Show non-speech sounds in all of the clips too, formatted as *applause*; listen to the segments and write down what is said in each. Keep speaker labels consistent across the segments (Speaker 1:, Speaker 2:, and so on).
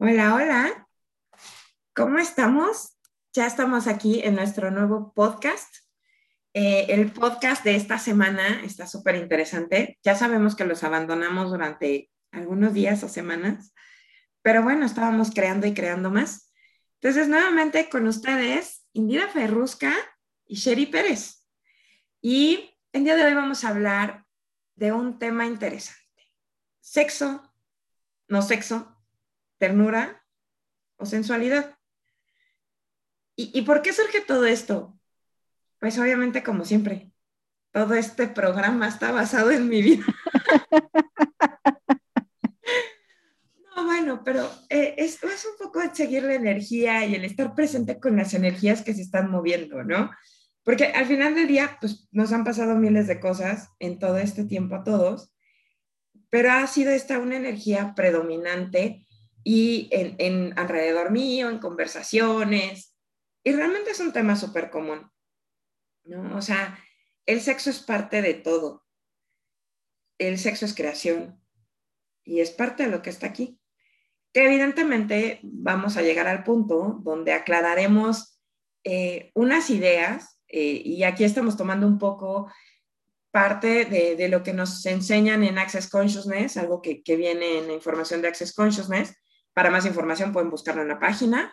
Speaker 1: Hola, hola. ¿Cómo estamos? Ya estamos aquí en nuestro nuevo podcast. Eh, el podcast de esta semana está súper interesante. Ya sabemos que los abandonamos durante algunos días o semanas, pero bueno, estábamos creando y creando más. Entonces, nuevamente con ustedes, Indira Ferrusca y Sherry Pérez. Y el día de hoy vamos a hablar de un tema interesante. Sexo, no sexo, ternura o sensualidad. ¿Y, por qué surge todo esto? Pues obviamente como siempre, todo este programa está basado en mi vida. *laughs* no, bueno, pero eh, esto es un poco seguir la energía y el estar presente con las energías que se están moviendo, ¿no? Porque al final del día, pues nos han pasado miles de cosas en todo este tiempo a todos, pero ha sido esta una energía predominante y en, alrededor mío, en conversaciones. Y realmente es un tema súper común, ¿no? O sea, el sexo es parte de todo. El sexo es creación y es parte de lo que está aquí. Que evidentemente vamos a llegar al punto donde aclararemos eh, unas ideas eh, y aquí estamos tomando un poco parte de, de, lo que nos enseñan en Access Consciousness, algo que, que viene en la información de Access Consciousness, para más información pueden buscarlo en la página.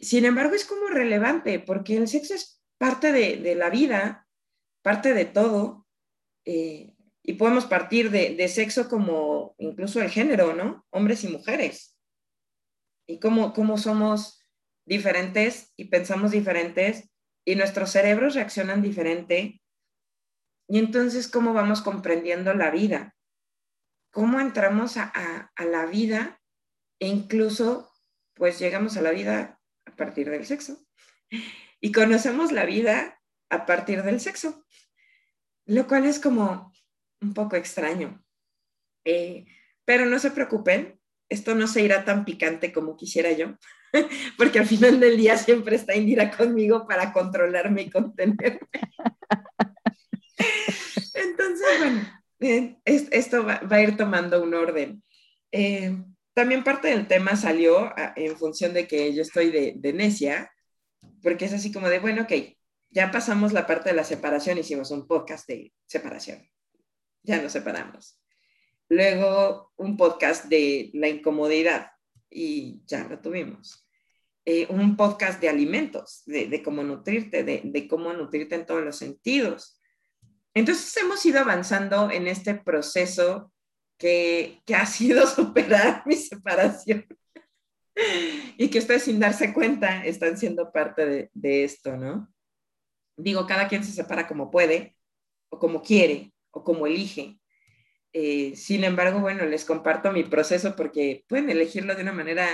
Speaker 1: Sin embargo, es como relevante porque el sexo es parte de, la vida, parte de todo. Eh, y podemos partir de, sexo como incluso el género, ¿no? Hombres y mujeres. Y cómo, cómo somos diferentes y pensamos diferentes y nuestros cerebros reaccionan diferente. Y entonces, ¿cómo vamos comprendiendo la vida? ¿Cómo entramos a, a la vida e incluso, pues llegamos a la vida a partir del sexo. Y conocemos la vida a partir del sexo, lo cual es como un poco extraño. Eh, pero no se preocupen, esto no se irá tan picante como quisiera yo, *laughs* porque al final del día siempre está Indira conmigo para controlarme y contenerme. *laughs* Entonces, bueno, eh, esto va, a ir tomando un orden. Eh, también parte del tema salió ah, en función de que yo estoy de, necia, porque es así como de, bueno, ok, ya pasamos la parte de la separación, hicimos un podcast de separación, ya nos separamos. Luego un podcast de la incomodidad y ya lo tuvimos. Eh, un podcast de alimentos, de, cómo nutrirte, de, de, cómo nutrirte en todos los sentidos. Entonces hemos ido avanzando en este proceso que, ha sido *laughs* superar mi separación y que ustedes sin darse cuenta están siendo parte de, esto, ¿no? Digo, cada quien se separa como puede o como quiere o como elige. Eh, sin embargo, bueno, les comparto mi proceso porque pueden elegirlo de una manera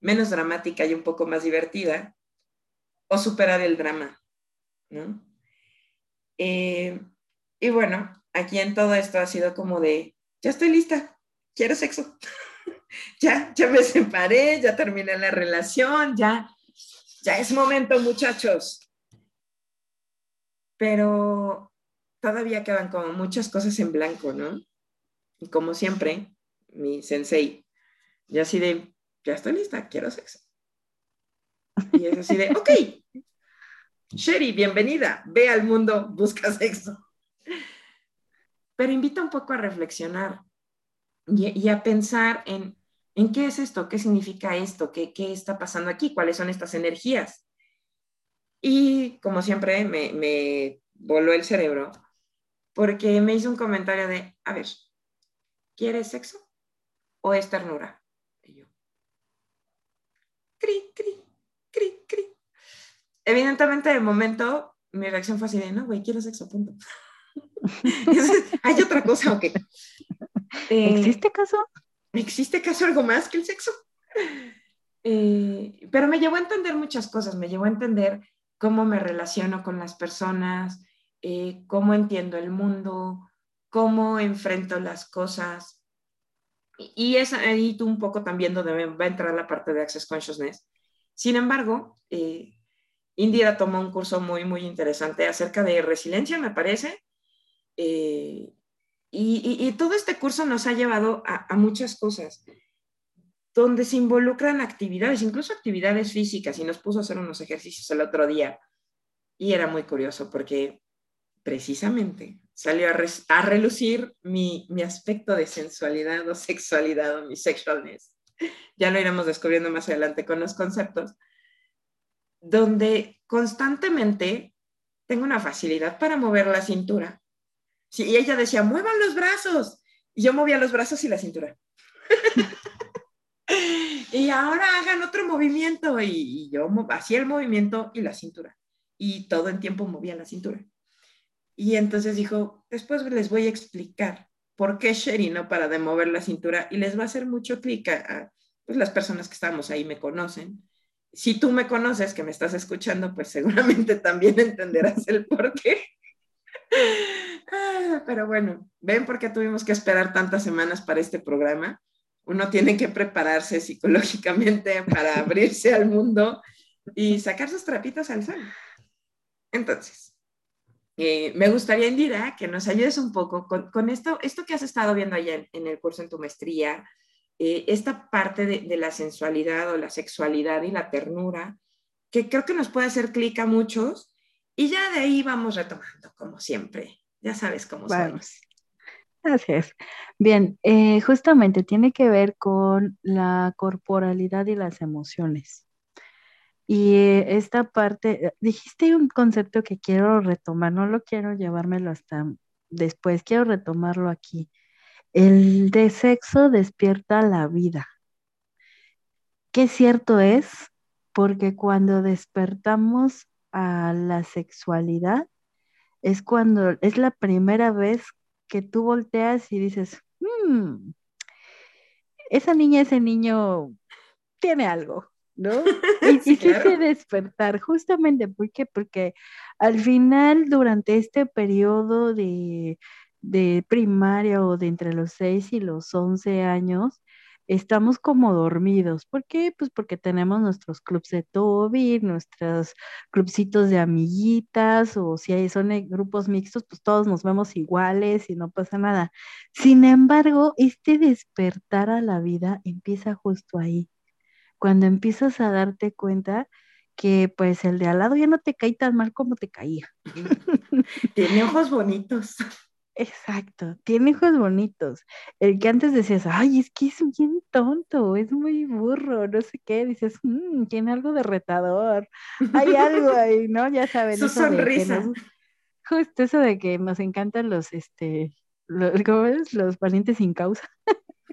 Speaker 1: menos dramática y un poco más divertida o superar el drama, ¿no? Eh, y bueno, aquí en todo esto ha sido como de, ya estoy lista, quiero sexo. *laughs* ya, ya me separé, ya terminé la relación, ya, ya es momento, muchachos. Pero todavía quedan como muchas cosas en blanco, ¿no? Y como siempre, mi sensei, ya así de, ya estoy lista, quiero sexo. Y es así de, ok, Sherry, bienvenida, ve al mundo, busca sexo pero invita un poco a reflexionar y, a pensar en, en, qué es esto, qué significa esto, ¿Qué, qué está pasando aquí, cuáles son estas energías. Y como siempre me, me voló el cerebro porque me hizo un comentario de, a ver, ¿quieres sexo o es ternura? Y yo, cri, cri, cri, cri. Evidentemente, de momento, mi reacción fue así de, no, güey, quiero sexo, punto. ¿Hay otra cosa o qué?
Speaker 2: Eh, ¿Existe caso?
Speaker 1: ¿Existe caso algo más que el sexo? Eh, pero me llevó a entender muchas cosas, me llevó a entender cómo me relaciono con las personas, eh, cómo entiendo el mundo, cómo enfrento las cosas. Y, es ahí tú un poco también donde va a entrar la parte de Access Consciousness. Sin embargo, Indira tomó un curso muy, muy interesante acerca de resiliencia, me parece, eh, y, todo este curso nos ha llevado a, muchas cosas. donde se involucran actividades, incluso actividades físicas, y nos puso a hacer unos ejercicios el otro día. Y era muy curioso porque precisamente salió a, relucir mi, mi, aspecto de sensualidad o sexualidad o mi sexualness. Ya lo iremos descubriendo más adelante con los conceptos, donde constantemente tengo una facilidad para mover la cintura. Sí, y ella decía, muevan los brazos. Y yo movía los brazos y la cintura. *laughs* y ahora hagan otro movimiento. Y, y yo hacía el movimiento y la cintura. Y todo el tiempo movía la cintura. Y entonces dijo, después les voy a explicar por qué Sherry no para de mover la cintura y les va a hacer mucho clic a, pues las personas que estamos ahí me conocen. Si tú me conoces, que me estás escuchando, pues seguramente también *laughs* entenderás el por qué. *laughs* Pero bueno, ven por qué tuvimos que esperar tantas semanas para este programa. Uno tiene que prepararse psicológicamente para *laughs* abrirse al mundo y sacar sus trapitos al sol. Entonces, eh, me gustaría, Indira, que nos ayudes un poco con, esto, esto que has estado viendo allá en, el curso en tu maestría, eh, esta parte de, la sensualidad o la sexualidad y la ternura, que creo que nos puede hacer clic a muchos, y ya de ahí vamos retomando, como siempre. Ya sabes cómo
Speaker 2: vamos. Así es. Bien, eh, justamente tiene que ver con la corporalidad y las emociones. Y esta parte, eh, dijiste un concepto que quiero retomar, no lo quiero llevármelo hasta después, quiero retomarlo aquí. El de sexo despierta la vida. Qué cierto es, porque cuando despertamos a la sexualidad, es cuando es la primera vez que tú volteas y dices, hmm, esa niña, ese niño tiene algo. ¿no? *laughs* Y, sí, despertar, justamente, ¿por qué? Porque al final, durante este periodo de, de primaria o de entre los 6 y los 11 años, estamos como dormidos. ¿Por qué? Pues porque tenemos nuestros clubs de Toby, nuestros clubcitos de amiguitas, o si son grupos mixtos, pues todos nos vemos iguales y no pasa nada. Sin embargo, este despertar a la vida empieza justo ahí cuando empiezas a darte cuenta que pues el de al lado ya no te cae tan mal como te caía. *laughs*
Speaker 1: Tiene ojos bonitos.
Speaker 2: Exacto, tiene ojos bonitos. El que antes decías, ay, es que es bien tonto, es muy burro, no sé qué, dices, mmm, tiene algo de retador, hay algo *laughs* ahí, ¿no? Ya saben.
Speaker 1: Su sonrisa.
Speaker 2: justo eso de que nos encantan los, este, los, ¿cómo es? Los valientes sin causa.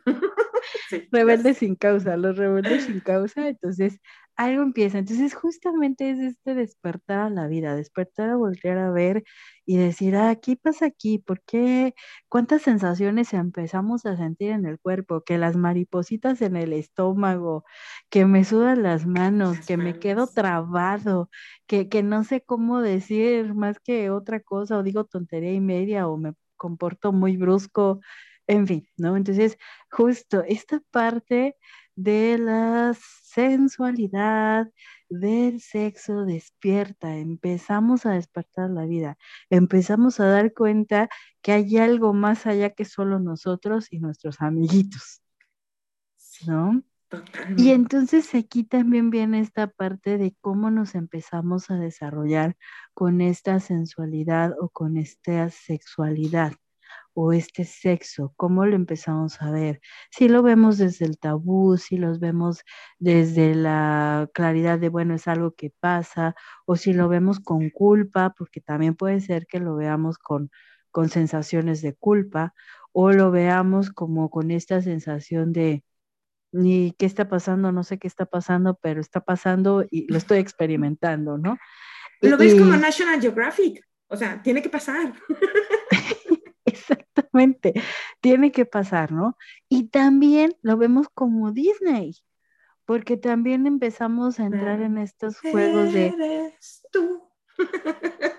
Speaker 2: *laughs* rebeldes sin causa, los rebeldes sin causa, entonces algo empieza. Entonces justamente es este despertar a la vida, despertar a voltear a ver y decir, ah, ¿qué pasa aquí? ¿Por qué? ¿Cuántas sensaciones empezamos a sentir en el cuerpo? Que las maripositas en el estómago, que me sudan las manos, que me quedo trabado, que, que no sé cómo decir más que otra cosa, o digo tontería y media, o me comporto muy brusco, en fin, ¿no? Entonces, justo esta parte de la sensualidad, del sexo despierta, empezamos a despertar la vida, empezamos a dar cuenta que hay algo más allá que solo nosotros y nuestros amiguitos, ¿no? Y entonces aquí también viene esta parte de cómo nos empezamos a desarrollar con esta sensualidad o con esta sexualidad o este sexo, cómo lo empezamos a ver. Si lo vemos desde el tabú, si los vemos desde la claridad de, bueno, es algo que pasa, o si lo vemos con culpa, porque también puede ser que lo veamos con, con sensaciones de culpa, o lo veamos como con esta sensación de, ni qué está pasando, no sé qué está pasando, pero está pasando y lo estoy experimentando, ¿no?
Speaker 1: Lo ves como National Geographic, o sea, tiene que pasar. *laughs*
Speaker 2: Exactamente, tiene que pasar, ¿no? Y también lo vemos como Disney, porque también empezamos a entrar en estos juegos de... tú.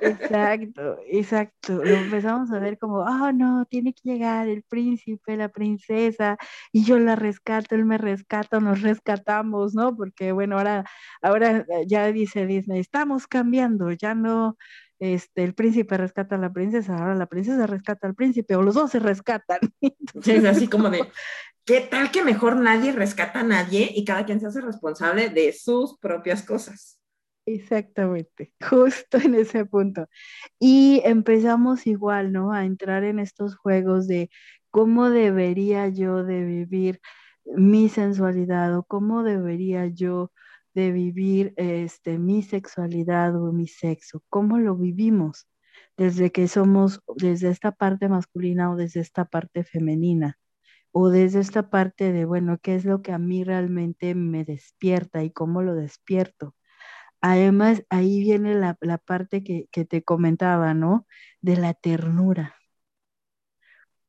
Speaker 2: Exacto, exacto. Lo empezamos a ver como, oh no, tiene que llegar el príncipe, la princesa, y yo la rescato, él me rescata, nos rescatamos, ¿no? Porque bueno, ahora, ahora ya dice Disney, estamos cambiando, ya no, este, el príncipe rescata a la princesa, ahora la princesa rescata al príncipe, o los dos se rescatan. *laughs*
Speaker 1: es así como de, ¿qué tal que mejor nadie rescata a nadie y cada quien se hace responsable de sus propias cosas?
Speaker 2: Exactamente, *laughs* justo en ese punto. Y empezamos igual, ¿no? A entrar en estos juegos de cómo debería yo de vivir mi sensualidad o cómo debería yo de vivir este, mi sexualidad o mi sexo, cómo lo vivimos desde que somos, desde esta parte masculina o desde esta parte femenina, o desde esta parte de, bueno, qué es lo que a mí realmente me despierta y cómo lo despierto. Además, ahí viene la, parte que, te comentaba, ¿no? De la ternura.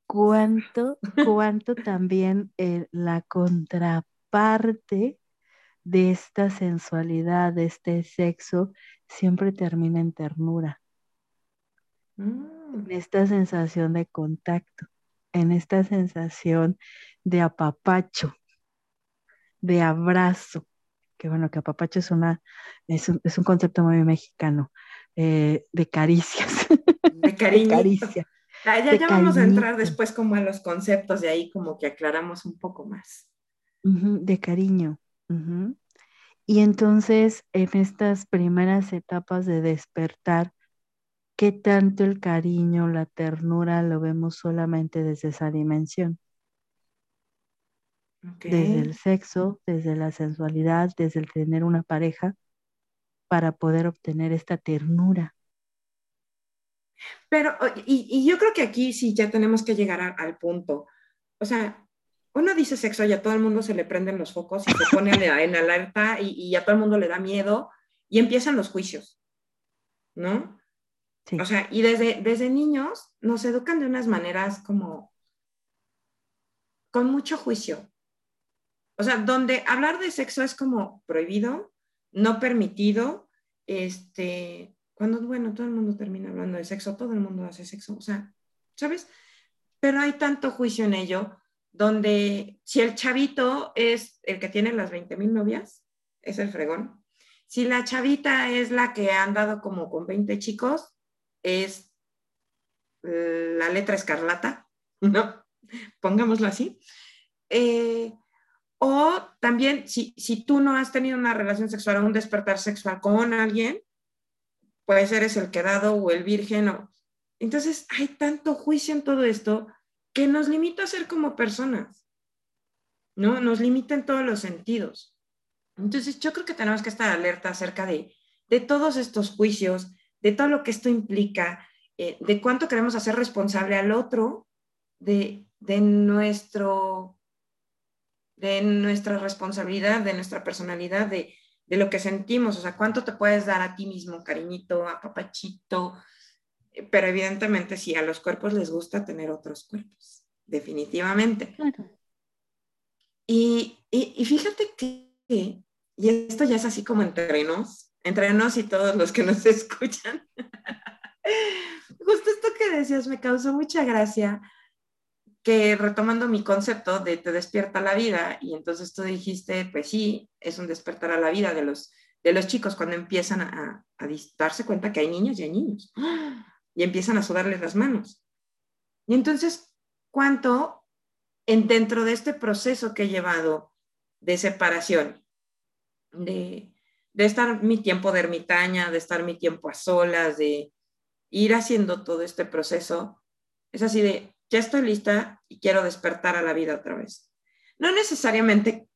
Speaker 2: ¿Cuánto, *laughs* cuánto también eh, la contraparte de esta sensualidad, de este sexo, siempre termina en ternura? En mm. esta sensación de contacto, en esta sensación de apapacho, de abrazo, que bueno, que apapacho es, una, es, un, concepto muy mexicano, eh, de caricias. *laughs*
Speaker 1: De, caricia. Ah, ya, vamos a entrar después como a los conceptos, de ahí como que aclaramos un poco más.
Speaker 2: de cariño. Y entonces, en estas primeras etapas de despertar, qué tanto el cariño, la ternura lo vemos solamente desde esa dimensión. Desde el sexo, desde la sensualidad, desde el tener una pareja, para poder obtener esta ternura.
Speaker 1: Pero, y, yo creo que aquí sí ya tenemos que llegar al punto. O sea, uno dice sexo y a todo el mundo se le prenden los focos y se pone en alerta y, y a todo el mundo le da miedo y empiezan los juicios, ¿no? O sea, y desde, desde niños nos educan de unas maneras como con mucho juicio. O sea, donde hablar de sexo es como prohibido, no permitido, este, cuando, bueno, todo el mundo termina hablando de sexo, todo el mundo hace sexo, o sea, ¿sabes? Pero hay tanto juicio en ello, donde si el chavito es el que tiene las 20 mil novias, es el fregón. Si la chavita es la que ha andado como con 20 chicos, es la letra escarlata, *laughs* ¿no? Pongámoslo así. Eh, o también, si, si, tú no has tenido una relación sexual o un despertar sexual con alguien, pues eres el quedado o el virgen. O... Entonces, hay tanto juicio en todo esto que nos limita a ser como personas, ¿no? Nos limita en todos los sentidos. Entonces, yo creo que tenemos que estar alerta acerca de, de todos estos juicios, de todo lo que esto implica, eh, de cuánto queremos hacer responsable al otro de, nuestro, de nuestra responsabilidad, de nuestra personalidad, de, lo que sentimos, o sea, cuánto te puedes dar a ti mismo, cariñito, a papachito, pero evidentemente sí, a los cuerpos les gusta tener otros cuerpos, definitivamente. Y, y, fíjate que, y esto ya es así como entre nos, entre nos y todos los que nos *laughs* escuchan. *laughs* Justo esto que decías me causó mucha gracia, que retomando mi concepto de te despierta la vida, y entonces tú dijiste, pues sí, es un despertar a la vida de los, de los chicos cuando empiezan a, a darse cuenta que hay niños y hay niños, y empiezan a sudarles las manos. Y entonces, ¿cuánto en, dentro de este proceso que he llevado de separación, de, de estar mi tiempo de ermitaña, de estar mi tiempo a solas, de ir haciendo todo este proceso, es así de, ya estoy lista y quiero despertar a la vida otra vez. No necesariamente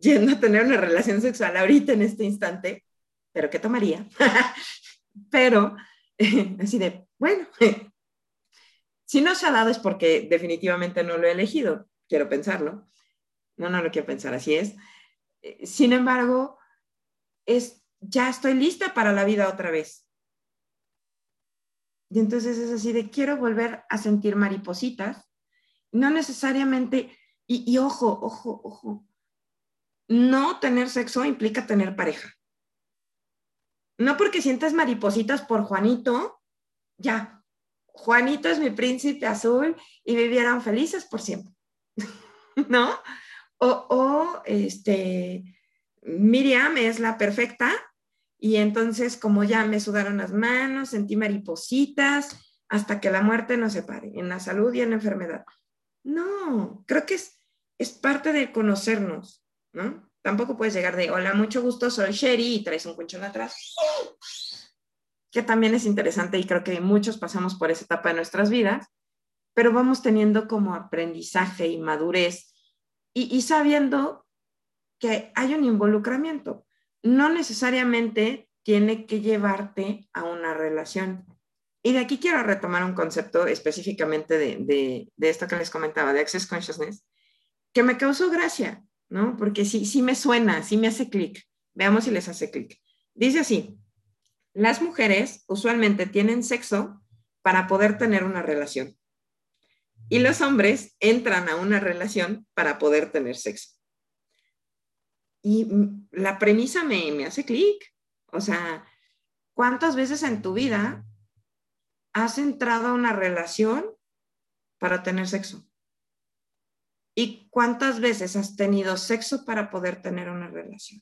Speaker 1: yendo a tener una relación sexual ahorita en este instante, pero ¿qué tomaría? *laughs* pero *laughs* así de, bueno, *laughs* si no se ha dado es porque definitivamente no lo he elegido, quiero pensarlo. No, no lo quiero pensar, así es. Eh, sin embargo, es, ya estoy lista para la vida otra vez. Y entonces es así de, quiero volver a sentir maripositas. No necesariamente, y, y ojo, ojo, ojo, no tener sexo implica tener pareja. No porque sientas maripositas por Juanito, ya, Juanito es mi príncipe azul y vivieran felices por siempre, *laughs* ¿no? O, o este, Miriam es la perfecta y entonces como ya me sudaron las manos, sentí maripositas hasta que la muerte nos separe, en la salud y en la enfermedad. No, creo que es, es parte de conocernos, ¿no? Tampoco puedes llegar de, hola, mucho gusto, soy Sherry y traes un colchón atrás. Que también es interesante y creo que muchos pasamos por esa etapa de nuestras vidas, pero vamos teniendo como aprendizaje y madurez y, sabiendo que hay un involucramiento. No necesariamente tiene que llevarte a una relación. Y de aquí quiero retomar un concepto específicamente de, de, de esto que les comentaba, de Access Consciousness, que me causó gracia, ¿no? Porque sí, sí me suena, sí me hace clic. Veamos si les hace clic. Dice así, las mujeres usualmente tienen sexo para poder tener una relación. Y los hombres entran a una relación para poder tener sexo. Y la premisa me, me hace clic. O sea, ¿cuántas veces en tu vida has entrado a una relación para tener sexo? ¿Y cuántas veces has tenido sexo para poder tener una relación?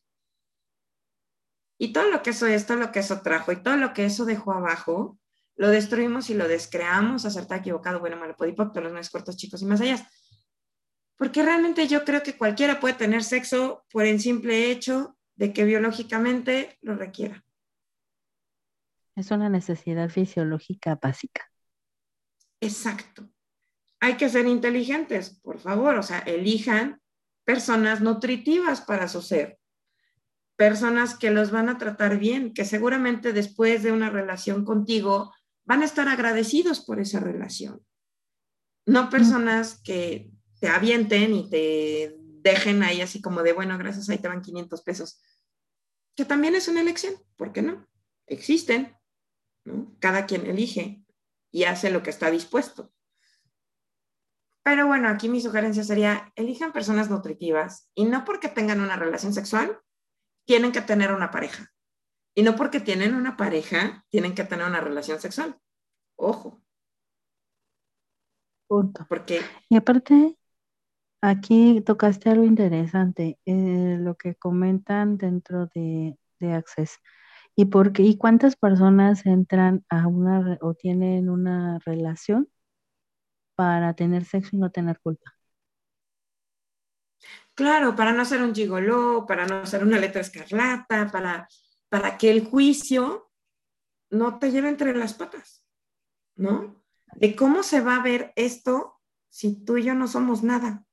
Speaker 1: Y todo lo que eso es, todo lo que eso trajo y todo lo que eso dejó abajo, lo destruimos y lo descreamos, acertar equivocado, bueno, malo, podipocto, los más cortos, chicos y más allá. Porque realmente yo creo que cualquiera puede tener sexo por el simple hecho de que biológicamente lo requiera.
Speaker 2: Es una necesidad fisiológica básica.
Speaker 1: Exacto hay que ser inteligentes, por favor, o sea, elijan personas nutritivas para su ser, personas que los van a tratar bien, que seguramente después de una relación contigo van a estar agradecidos por esa relación. No personas que te avienten y te dejen ahí así como de, bueno, gracias, ahí te van 500 pesos, que también es una elección, ¿por qué no? Existen, ¿no? Cada quien elige y hace lo que está dispuesto. Pero bueno, aquí mi sugerencia sería, elijan personas nutritivas y no porque tengan una relación sexual, tienen que tener una pareja. Y no porque tienen una pareja, tienen que tener una relación sexual. Ojo.
Speaker 2: Punto. Porque... Y aparte, aquí tocaste algo interesante, eh, lo que comentan dentro de, de Access. ¿Y, por ¿Y cuántas personas entran a una o tienen una relación para tener sexo y no tener culpa.
Speaker 1: Claro, para no ser un gigoló, para no ser una letra escarlata, para, para que el juicio no te lleve entre las patas, ¿no? De cómo se va a ver esto si tú y yo no somos nada.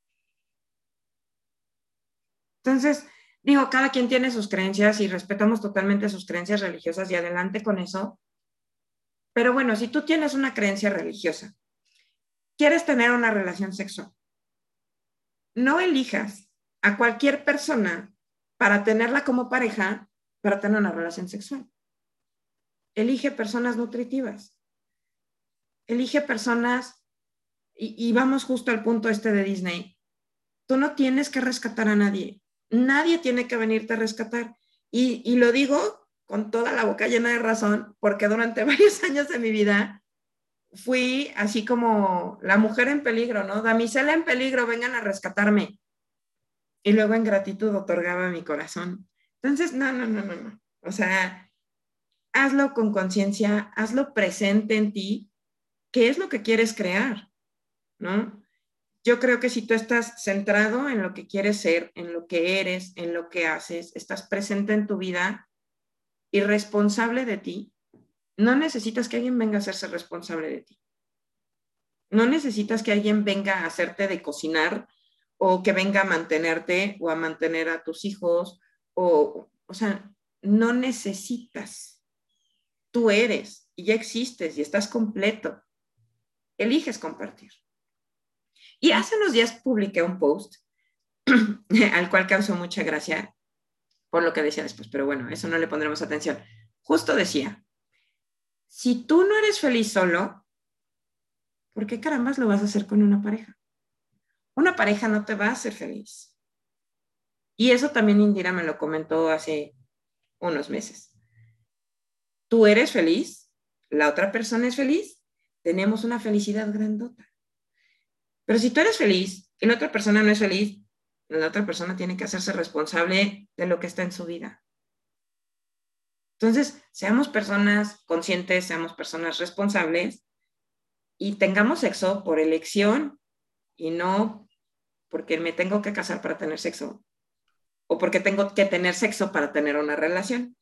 Speaker 1: Entonces, digo, cada quien tiene sus creencias y respetamos totalmente sus creencias religiosas y adelante con eso. Pero bueno, si tú tienes una creencia religiosa quieres tener una relación sexual. No elijas a cualquier persona para tenerla como pareja para tener una relación sexual. Elige personas nutritivas. Elige personas, y, vamos justo al punto este de Disney. Tú no tienes que rescatar a nadie. Nadie tiene que venirte a rescatar. Y, lo digo con toda la boca llena de razón, porque durante *laughs* varios años de mi vida fui así como la mujer en peligro, ¿no? Damisela en peligro, vengan a rescatarme. Y luego en gratitud otorgaba mi corazón. Entonces, no, no, no, no, no. O sea, hazlo con conciencia, hazlo presente en ti, qué es lo que quieres crear, ¿no? Yo creo que si tú estás centrado en lo que quieres ser, en lo que eres, en lo que haces, estás presente en tu vida y responsable de ti, no necesitas que alguien venga a hacerse responsable de ti. No necesitas que alguien venga a hacerte de cocinar o que venga a mantenerte o a mantener a tus hijos o, o sea, no necesitas. Tú eres y ya existes y estás completo. Eliges compartir. Y hace unos días publiqué un post *clears throat* al cual causó mucha gracia por lo que decía después, pero bueno, eso no le pondremos atención. Justo decía, si tú no eres feliz solo, ¿por qué carambas lo vas a hacer con una pareja? Una pareja no te va a hacer feliz. Y eso también Indira me lo comentó hace unos meses. Tú eres feliz, la otra persona es feliz, tenemos una felicidad grandota. Pero si tú eres feliz y la otra persona no es feliz, la otra persona tiene que hacerse responsable de lo que está en su vida. Entonces, seamos personas conscientes, seamos personas responsables y tengamos sexo por elección y no porque me tengo que casar para tener sexo o porque tengo que tener sexo para tener una relación.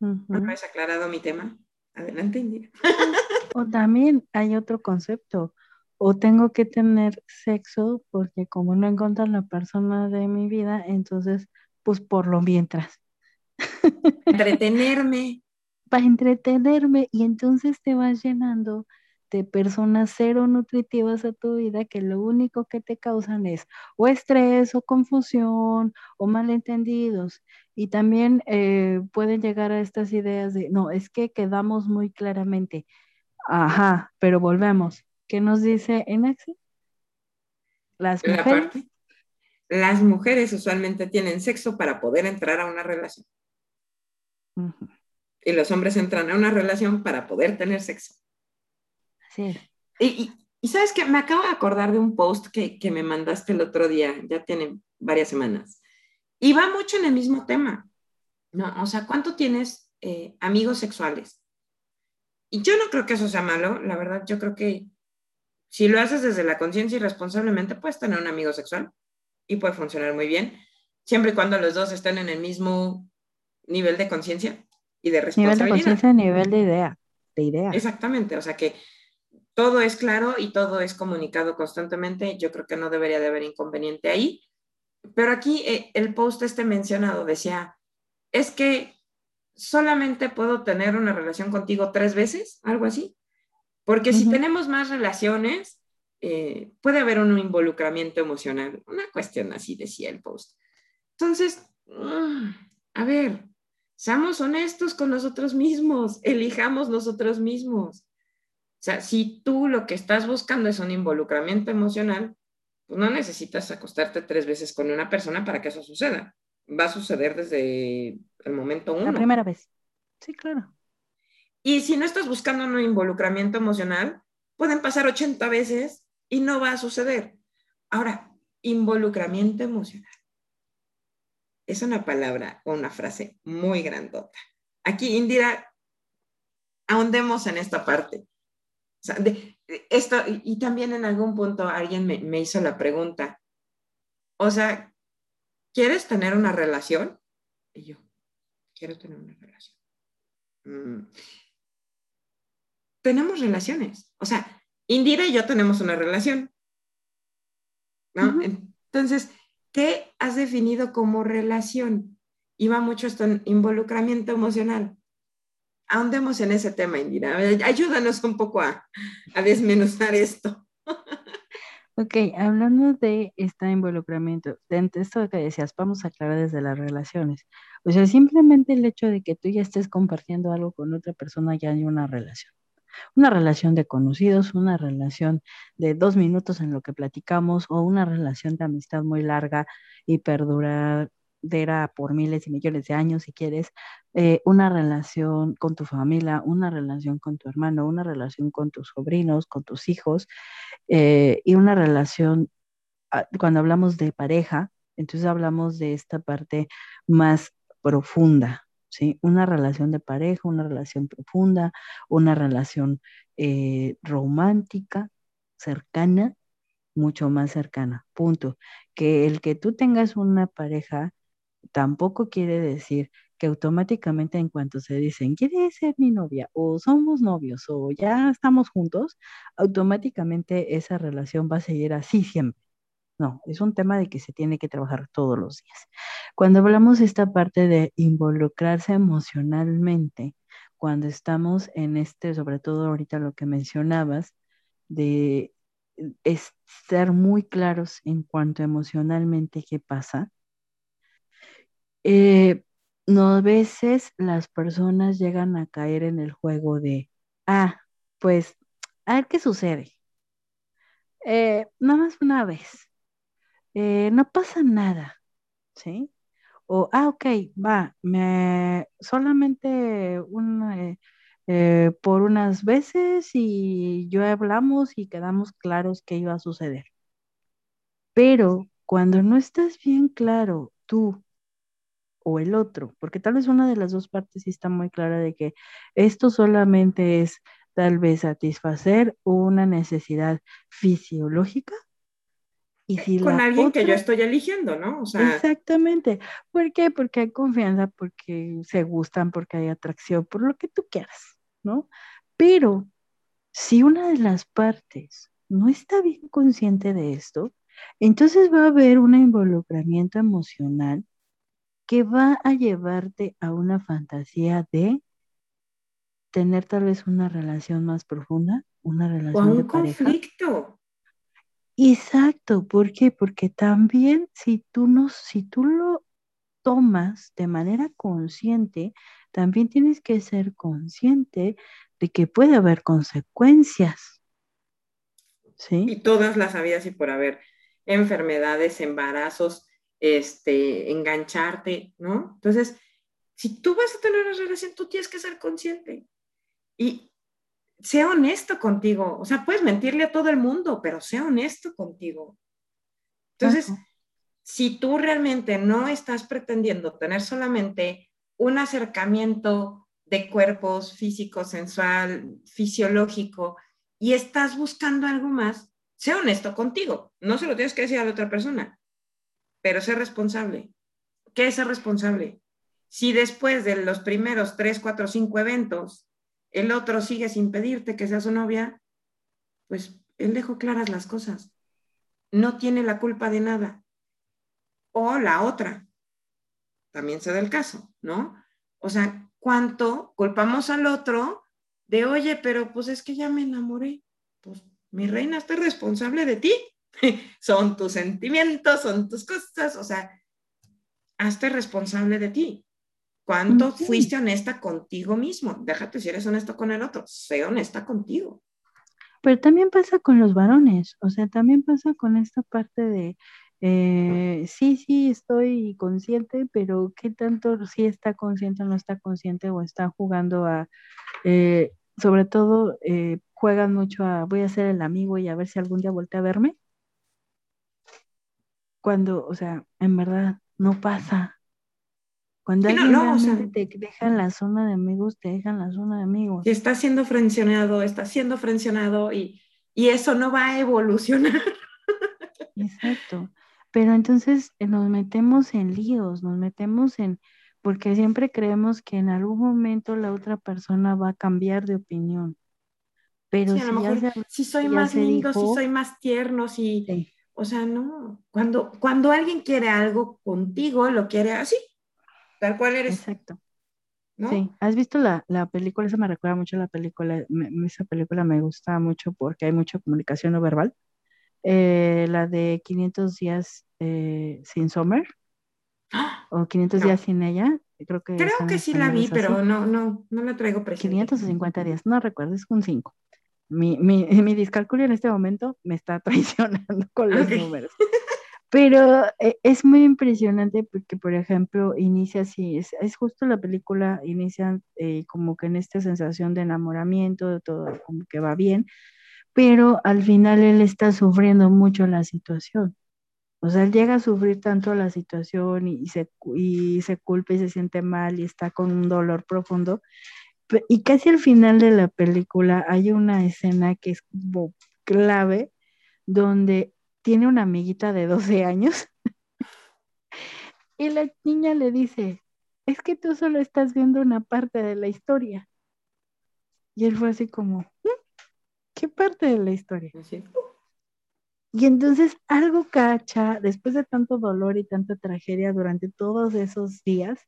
Speaker 1: ¿No me has aclarado mi tema? Adelante, Indira. *laughs*
Speaker 2: o también hay otro concepto. O tengo que tener sexo porque como no encuentro la persona de mi vida, entonces, pues por lo mientras.
Speaker 1: Entretenerme. *laughs*
Speaker 2: Para entretenerme y entonces te vas llenando de personas cero nutritivas a tu vida que lo único que te causan es o estrés o confusión o malentendidos. Y también eh, pueden llegar a estas ideas de, no, es que quedamos muy claramente. Ajá, pero volvemos. ¿Qué nos dice Enaxi?
Speaker 1: Las mujeres. las mujeres usualmente tienen sexo para poder entrar a una relación. Y los hombres entran a una relación para poder tener sexo. Y, sabes que me acabo de acordar de un post que, me mandaste el otro día, ya tiene varias semanas, y va mucho en el mismo tema, ¿no? O sea, ¿cuánto tienes eh, amigos sexuales? Y yo no creo que eso sea malo, la verdad, yo creo que si lo haces desde la conciencia y responsablemente, puedes tener un amigo sexual y puede funcionar muy bien, siempre y cuando los dos estén en el mismo nivel de conciencia y de responsabilidad.
Speaker 2: Nivel de conciencia, nivel de idea, de idea.
Speaker 1: Exactamente, o sea que todo es claro y todo es comunicado constantemente. Yo creo que no debería de haber inconveniente ahí. Pero aquí eh, el post este mencionado decía, es que solamente puedo tener una relación contigo tres veces, algo así. Porque si tenemos más relaciones, eh, puede haber un involucramiento emocional. Una cuestión así decía el post. Entonces, mm, a ver, seamos honestos con nosotros mismos, *laughs* elijamos nosotros mismos. O sea, si tú lo que estás buscando es un involucramiento emocional, pues no necesitas acostarte tres veces con una persona para que eso suceda. Va a suceder desde el momento uno.
Speaker 2: La primera vez. Sí, claro.
Speaker 1: Y si no estás buscando un involucramiento emocional, pueden pasar 80 veces y no va a suceder. Ahora, involucramiento emocional. Es una palabra o una frase muy grandota. Aquí, Indira, ahondemos en esta parte esto, y, también en algún punto alguien me, hizo la pregunta, o sea, ¿quieres tener una relación? Y yo, quiero tener una relación. Mm. Tenemos relaciones, o sea, Indira y yo tenemos una relación. ¿no? Entonces, ¿qué has definido como relación? Iba mucho esto en involucramiento emocional ahondemos en ese tema, Indira. Ayúdanos un poco a, desmenuzar esto.
Speaker 2: Ok, hablando de este involucramiento, de esto que decías, vamos a aclarar desde las relaciones. O sea, simplemente el hecho de que tú ya estés compartiendo algo con otra persona ya hay una relación. Una relación de conocidos, una relación de dos minutos en lo que platicamos o una relación de amistad muy larga y perdurar por miles y millones de años, si quieres, eh, una relación con tu familia, una relación con tu hermano, una relación con tus sobrinos, con tus hijos, eh, y una relación, ah, cuando hablamos de pareja, entonces hablamos de esta parte más profunda, Una relación de pareja, una relación profunda, una relación eh, romántica, cercana, mucho más cercana, punto. Que el que tú tengas una pareja tampoco quiere decir que automáticamente en cuanto se dicen, ¿quiere ser mi novia? o somos novios o ya estamos juntos, automáticamente esa relación va a seguir así siempre. No, es un tema de que se tiene que trabajar todos los días. Cuando hablamos de esta parte de involucrarse emocionalmente, cuando estamos en este, sobre todo ahorita lo que mencionabas, de ser muy claros en cuanto emocionalmente qué pasa, eh, no a veces las personas llegan a caer en el juego de, ah, pues, a ver qué sucede. Eh, nada más una vez. Eh, no pasa nada, ¿sí? O, ah, ok, va, me, solamente por unas veces y yo hablamos y quedamos claros qué iba a suceder. Pero cuando no estás bien claro tú o el otro, porque tal vez una de las dos partes sí está muy clara de que esto solamente es tal vez satisfacer una necesidad fisiológica Y si
Speaker 1: Con alguien que yo estoy eligiendo, ¿no? O sea,
Speaker 2: Exactamente. ¿Por qué? Porque hay confianza, porque se gustan, porque hay atracción, por lo que tú quieras, ¿no? Pero si una de las partes no está bien consciente de esto, entonces va a haber un involucramiento emocional que va a llevarte a una fantasía de tener tal vez una relación más profunda, una
Speaker 1: o a
Speaker 2: relación de
Speaker 1: un
Speaker 2: pareja.
Speaker 1: conflicto.
Speaker 2: Exacto, ¿por qué? Porque también si tú no, si tú lo tomas de manera consciente, también tienes que ser consciente de que puede haber consecuencias, ¿sí?
Speaker 1: y todas las habidas y por haber enfermedades, embarazos, este, engancharte, ¿no? Entonces, si tú vas a tener una relación, tú tienes que ser consciente y sea honesto contigo. O sea, puedes mentirle a todo el mundo, pero sea honesto contigo. Entonces, si tú realmente no estás pretendiendo tener solamente un acercamiento de cuerpos físico, sensual, fisiológico, y estás buscando algo más, sé honesto contigo. No se lo tienes que decir a la otra persona, pero sé responsable. ¿Qué es ser responsable? Si después de los primeros tres, cuatro, cinco eventos, el otro sigue sin pedirte que sea su novia, pues él dejó claras las cosas. No tiene la culpa de nada. O la otra, también se da el caso, ¿no? O sea, ¿cuánto culpamos al otro de, oye, pero pues es que ya me enamoré? Pues mi reina, estoy responsable de ti. *laughs* son tus sentimientos, son tus cosas, o sea, hazte responsable de ti. ¿Cuánto fuiste honesta contigo mismo? Déjate si eres honesto con el otro, sé honesta contigo.
Speaker 2: Pero también pasa con los varones, o sea, también pasa con esta parte de, eh, sí, sí, estoy consciente, pero ¿qué tanto sí está consciente o no está consciente o está jugando a, eh, sobre todo, eh, juegan mucho a, voy a ser el amigo y a ver si algún día voltea a verme? Cuando, o sea, en verdad, no pasa. Cuando
Speaker 1: Sí, no,
Speaker 2: alguien
Speaker 1: no, o sea-
Speaker 2: te deja en la zona de amigos, te deja en la zona de amigos.
Speaker 1: Si está siendo frencionado, está siendo frencionado y, y eso no va a evolucionar.
Speaker 2: Exacto. Pero entonces eh, nos metemos en líos, nos metemos en, porque siempre creemos que en algún momento la otra persona va a cambiar de opinión. Pero
Speaker 1: Sí, a lo
Speaker 2: si ya
Speaker 1: mejor
Speaker 2: se,
Speaker 1: si soy más lindo, si soy más tierno, si,
Speaker 2: sí,
Speaker 1: o sea, no. Cuando, cuando alguien quiere algo contigo, lo quiere así, tal cual eres,
Speaker 2: exacto.
Speaker 1: ¿no?
Speaker 2: Sí, ¿has visto la, la película? Esa me recuerda mucho a la película, me- esa película me gusta mucho porque hay mucha comunicación no verbal. Eh, la de 500 días eh, sin Summer
Speaker 1: ¡Ah!
Speaker 2: o 500
Speaker 1: No.
Speaker 2: días sin ella, creo que
Speaker 1: Creo que sí la vi,
Speaker 2: así.
Speaker 1: pero no, no, no la traigo presente.
Speaker 2: 500 o 50 días, no recuerdo, es un 5. Mi, mi, *laughs* mi discalculia en este momento me está *laughs* traicionando con los
Speaker 1: Ok.
Speaker 2: números. *laughs* Pero eh, es muy impresionante porque, por ejemplo, inicia así, es, justo la película, inicia eh, como que en esta sensación de enamoramiento, de todo como que va bien, pero al final él está sufriendo mucho la situación. O sea, él llega a sufrir tanto la situación y, y se, y se culpa y se siente mal y está con un dolor profundo. Y casi al final de la película hay una escena que es clave, donde tiene una amiguita de 12 años *laughs* y la niña le dice, es que tú solo estás viendo una parte de la historia. Y él fue así como, "¿Mm? ¿qué parte de la historia? Y entonces algo cacha, después de tanto dolor y tanta tragedia durante todos esos días,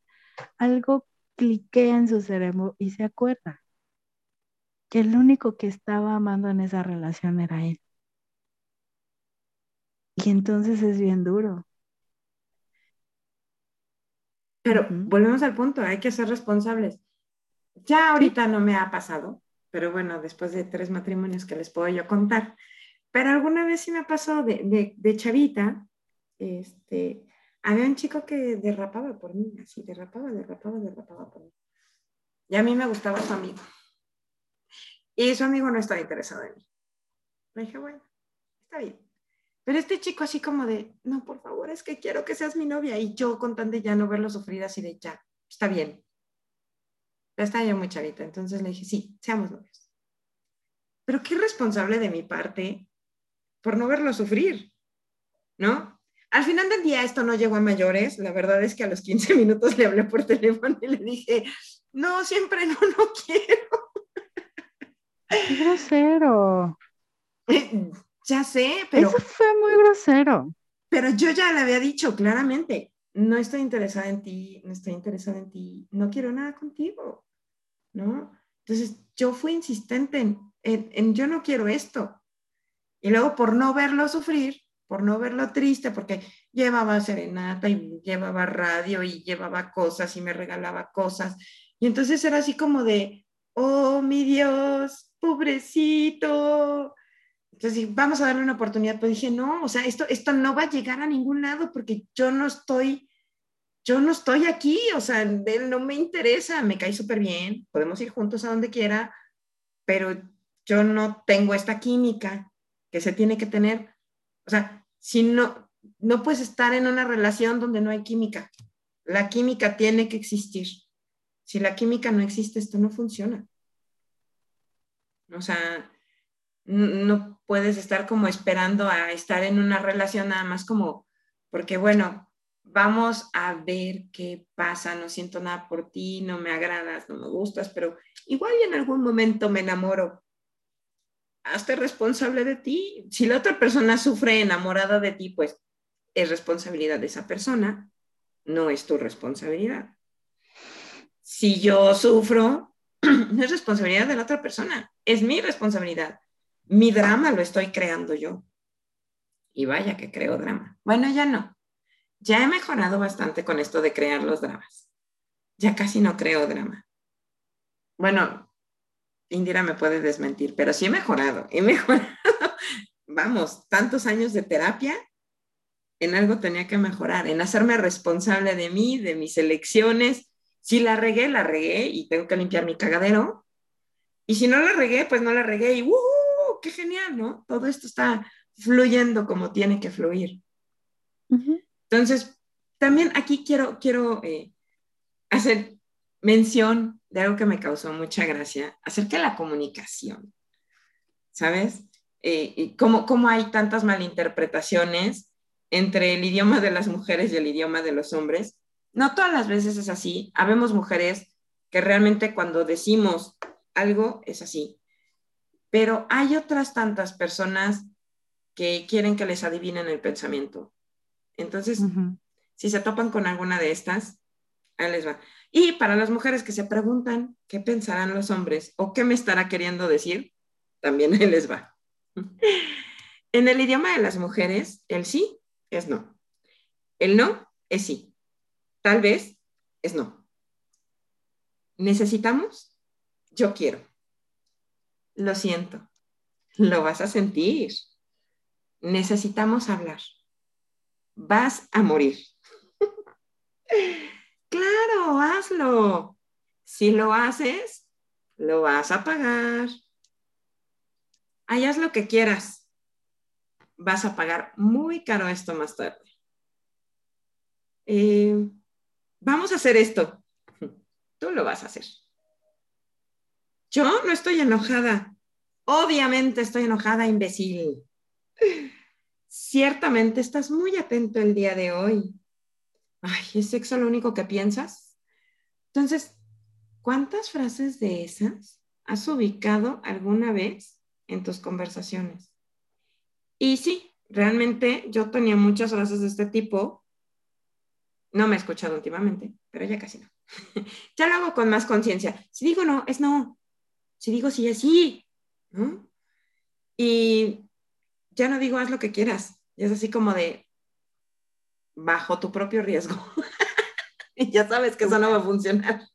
Speaker 2: algo cliquea en su cerebro y se acuerda que el único que estaba amando en esa relación era él. Y entonces es bien duro.
Speaker 1: Pero volvemos al punto, hay que ser responsables. Ya ahorita no me ha pasado, pero bueno, después de tres matrimonios que les puedo yo contar, pero alguna vez sí me pasó de, de, de chavita, este, había un chico que derrapaba por mí, así, derrapaba, derrapaba, derrapaba por mí. Y a mí me gustaba su amigo. Y su amigo no estaba interesado en mí. Le dije, bueno, está bien. Pero este chico así como de, no, por favor, es que quiero que seas mi novia. Y yo con tan de ya no verlo sufrir así de ya, está bien. Ya estaba yo muy chavita, entonces le dije, sí, seamos novios. Pero qué irresponsable de mi parte por no verlo sufrir, ¿no? Al final del día esto no llegó a mayores, la verdad es que a los 15 minutos le hablé por teléfono y le dije, no, siempre no, no quiero.
Speaker 2: Qué grosero. *laughs*
Speaker 1: ya sé, pero...
Speaker 2: Eso fue muy grosero.
Speaker 1: Pero yo ya le había dicho claramente, no estoy interesada en ti, no estoy interesada en ti, no quiero nada contigo, ¿no? Entonces yo fui insistente en, en yo no quiero esto. Y luego por no verlo sufrir, por no verlo triste, porque llevaba serenata y llevaba radio y llevaba cosas y me regalaba cosas. Y entonces era así como de, oh, mi Dios, pobrecito. Entonces, vamos a darle una oportunidad. Pero dije, no, o sea, esto, esto no va a llegar a ningún lado porque yo no estoy, yo no estoy aquí, o sea, él no me interesa, me cae súper bien, podemos ir juntos a donde quiera, pero yo no tengo esta química que se tiene que tener. O sea, si no, no puedes estar en una relación donde no hay química. La química tiene que existir. Si la química no existe, esto no funciona. O sea, no puedes estar como esperando a estar en una relación nada más como, porque bueno, vamos a ver qué pasa, no siento nada por ti, no me agradas, no me gustas, pero igual en algún momento me enamoro hazte responsable de ti. Si la otra persona sufre enamorada de ti, pues es responsabilidad de esa persona, no es tu responsabilidad. Si yo sufro, *clears throat* no es responsabilidad de la otra persona, es mi responsabilidad. Mi drama lo estoy creando yo. Y vaya que creo drama. Bueno, ya no. Ya he mejorado bastante con esto de crear los dramas. Ya casi no creo drama. Bueno, Indira me puede desmentir, pero sí he mejorado, he *laughs* mejorado. Vamos, tantos años de terapia, en algo tenía que mejorar, en hacerme responsable de mí, de mis elecciones. Si la regué, la regué y tengo que limpiar mi cagadero. Y si no la regué, pues no la regué y ¡uh! ¡Qué genial, ¿no? Todo esto está fluyendo como tiene que fluir. Entonces, también aquí quiero, quiero eh, hacer mención de algo que me causó mucha gracia acerca de la comunicación, ¿sabes? Eh, y cómo, cómo hay tantas malinterpretaciones entre el idioma de las mujeres y el idioma de los hombres. No todas las veces es así. Habemos mujeres que realmente cuando decimos algo es así. Pero hay otras tantas personas que quieren que les adivinen el pensamiento. Entonces, si se topan con alguna de estas, ahí les va. Y para las mujeres que se preguntan qué pensarán los hombres o qué me estará queriendo decir, también ahí les va. *laughs* En el idioma de las mujeres, el sí es no. El no es sí. Tal vez es no. ¿Necesitamos? Yo quiero. Lo siento. Lo vas a sentir. Necesitamos hablar. Vas a morir. *laughs* Claro, hazlo. Si lo haces, lo vas a pagar. Haz lo que quieras. Vas a pagar muy caro esto más tarde. Eh, vamos a hacer esto. *laughs* Tú lo vas a hacer. Yo no estoy enojada. Obviamente estoy enojada, imbécil. Ciertamente estás muy atento el día de hoy ay, ¿es sexo lo único que piensas? Entonces, ¿cuántas frases de esas has ubicado alguna vez en tus conversaciones? Y sí, realmente yo tenía muchas frases de este tipo. No me he escuchado últimamente, pero ya casi no. *laughs* ya lo hago con más conciencia. Si digo no, es no. Si digo sí, es sí. Y ya no digo haz lo que quieras. Es así como de, bajo tu propio riesgo. *laughs* ya sabes que eso no va a funcionar.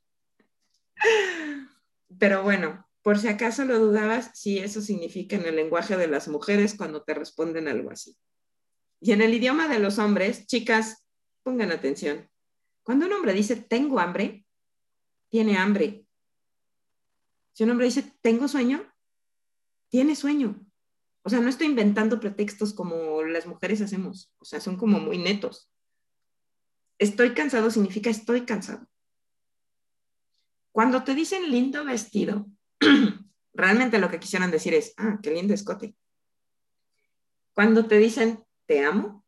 Speaker 1: Pero bueno, por si acaso lo dudabas, sí, eso significa en el lenguaje de las mujeres cuando te responden algo así. Y en el idioma de los hombres, chicas, pongan atención. Cuando un hombre dice tengo hambre, tiene hambre. Si un hombre dice tengo sueño, tiene sueño. O sea, no estoy inventando pretextos como las mujeres hacemos. O sea, son como muy netos estoy cansado significa estoy cansado. Cuando te dicen lindo vestido, *clears throat* realmente lo que quisieran decir es, ah, qué lindo escote. Cuando te dicen te amo,